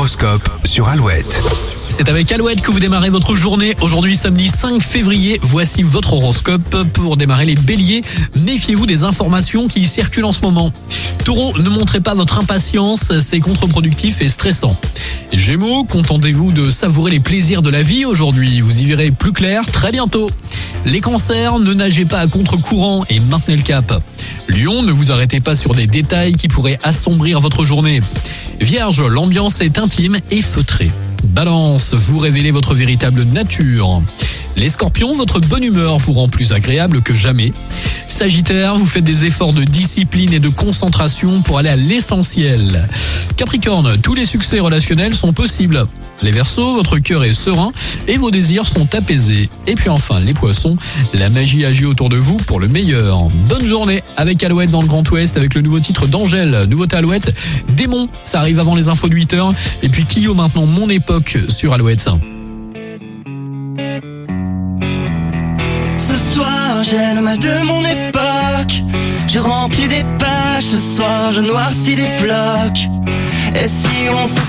l'horoscope sur Alouette. C'est avec Alouette que vous démarrez votre journée. Aujourd'hui, samedi 5 février, voici votre horoscope. Pour démarrer les béliers, méfiez-vous des informations qui circulent en ce moment. Taureau, ne montrez pas votre impatience, c'est contre-productif et stressant. Gémeaux, contentez-vous de savourer les plaisirs de la vie aujourd'hui. Vous y verrez plus clair très bientôt. Les cancers, ne nagez pas à contre-courant et maintenez le cap. Lion, ne vous arrêtez pas sur des détails qui pourraient assombrir votre journée. Vierge, l'ambiance est intime et feutrée. Balance, vous révélez votre véritable nature. Les scorpions, votre bonne humeur vous rend plus agréable que jamais. Sagittaire, vous faites des efforts de discipline et de concentration pour aller à l'essentiel. Capricorne, tous les succès relationnels sont possibles. Les Verseaux, votre cœur est serein et vos désirs sont apaisés. Et puis enfin, les Poissons, la magie agit autour de vous pour le meilleur. Bonne journée avec Alouette dans le Grand Ouest avec le nouveau titre d'Angèle, nouveauté Alouette. Démon, ça arrive avant les infos de 8h. Et puis Kyo maintenant, mon époque sur Alouette. Ce soir, j'ai mal de mon époque. Je remplis des pages. Ce soir, je noircis des blocs. Et si on se